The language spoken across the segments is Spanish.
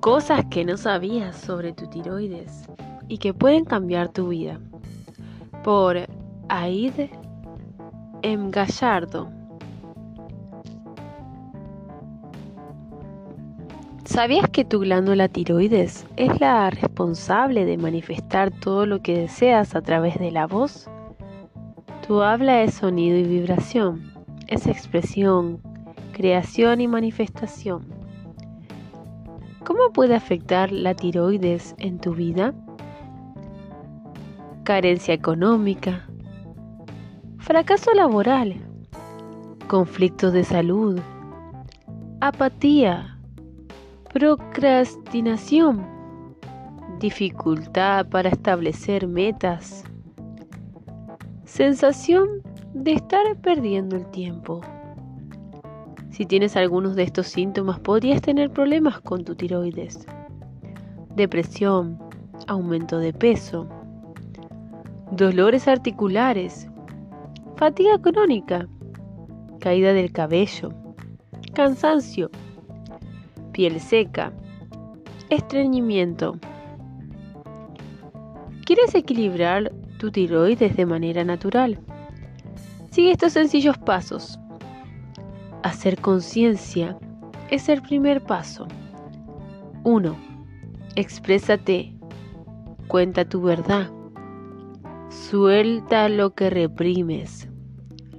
Cosas que no sabías sobre tu tiroides y que pueden cambiar tu vida. Por Aide M. Gallardo. ¿Sabías que tu glándula tiroides es la responsable de manifestar todo lo que deseas a través de la voz? Tu habla es sonido y vibración, es expresión, creación y manifestación. ¿Cómo puede afectar la tiroides en tu vida? Carencia económica, fracaso laboral, conflictos de salud, apatía, procrastinación, dificultad para establecer metas, sensación de estar perdiendo el tiempo. Si tienes algunos de estos síntomas, podrías tener problemas con tu tiroides. Depresión, aumento de peso, dolores articulares, fatiga crónica, caída del cabello, cansancio, piel seca, estreñimiento. ¿Quieres equilibrar tu tiroides de manera natural? Sigue estos sencillos pasos. Hacer conciencia es el primer paso. 1. Exprésate. Cuenta tu verdad. Suelta lo que reprimes,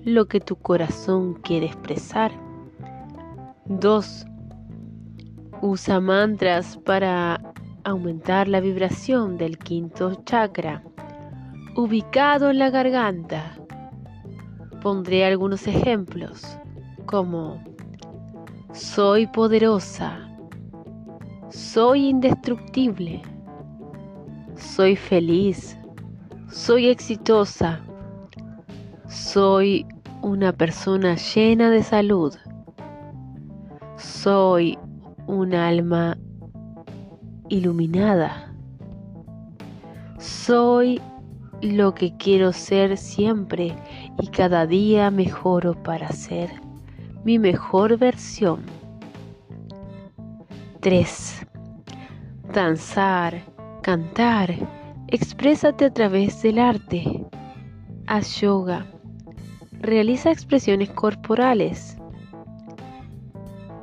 lo que tu corazón quiere expresar. 2. Usa mantras para aumentar la vibración del quinto chakra, ubicado en la garganta. Pondré algunos ejemplos como soy poderosa, soy indestructible, soy feliz, soy exitosa, soy una persona llena de salud, soy un alma iluminada, soy lo que quiero ser siempre y cada día mejoro para ser mi mejor versión. 3. Danzar, cantar, exprésate a través del arte. Haz. Realiza expresiones corporales.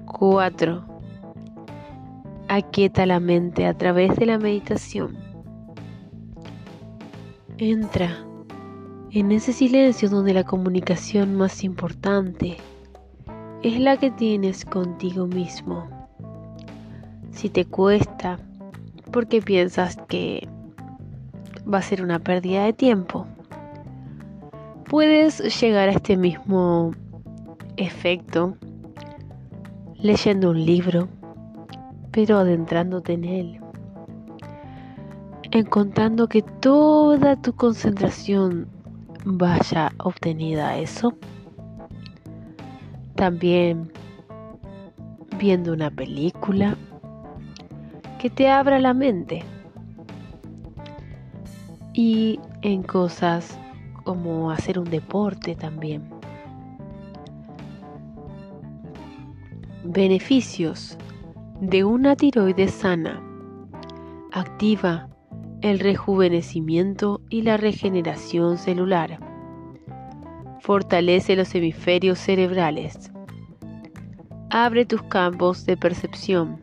4. Aquieta la mente a través de la meditación. Entra en ese silencio donde la comunicación más importante es la que tienes contigo mismo. Si te cuesta porque piensas que va a ser una pérdida de tiempo, puedes llegar a este mismo efecto leyendo un libro, pero adentrándote en él, encontrando que toda tu concentración vaya obtenida a eso también viendo una película que te abra la mente. Y en cosas como hacer un deporte también. Beneficios de una tiroides sana. Activa el rejuvenecimiento y la regeneración celular Fortalece los hemisferios cerebrales. Abre tus campos de percepción.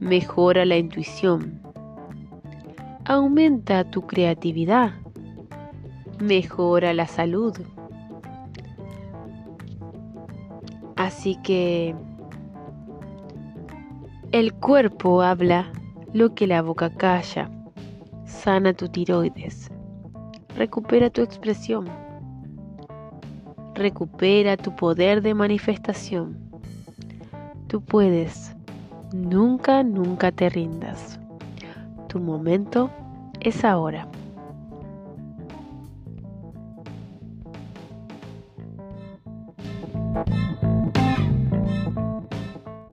Mejora la intuición. Aumenta tu creatividad. Mejora la salud. Así que el cuerpo habla lo que la boca calla. Sana tu tiroides. Recupera tu expresión recupera tu poder de manifestación. Tú puedes, nunca, nunca te rindas. Tu momento es ahora.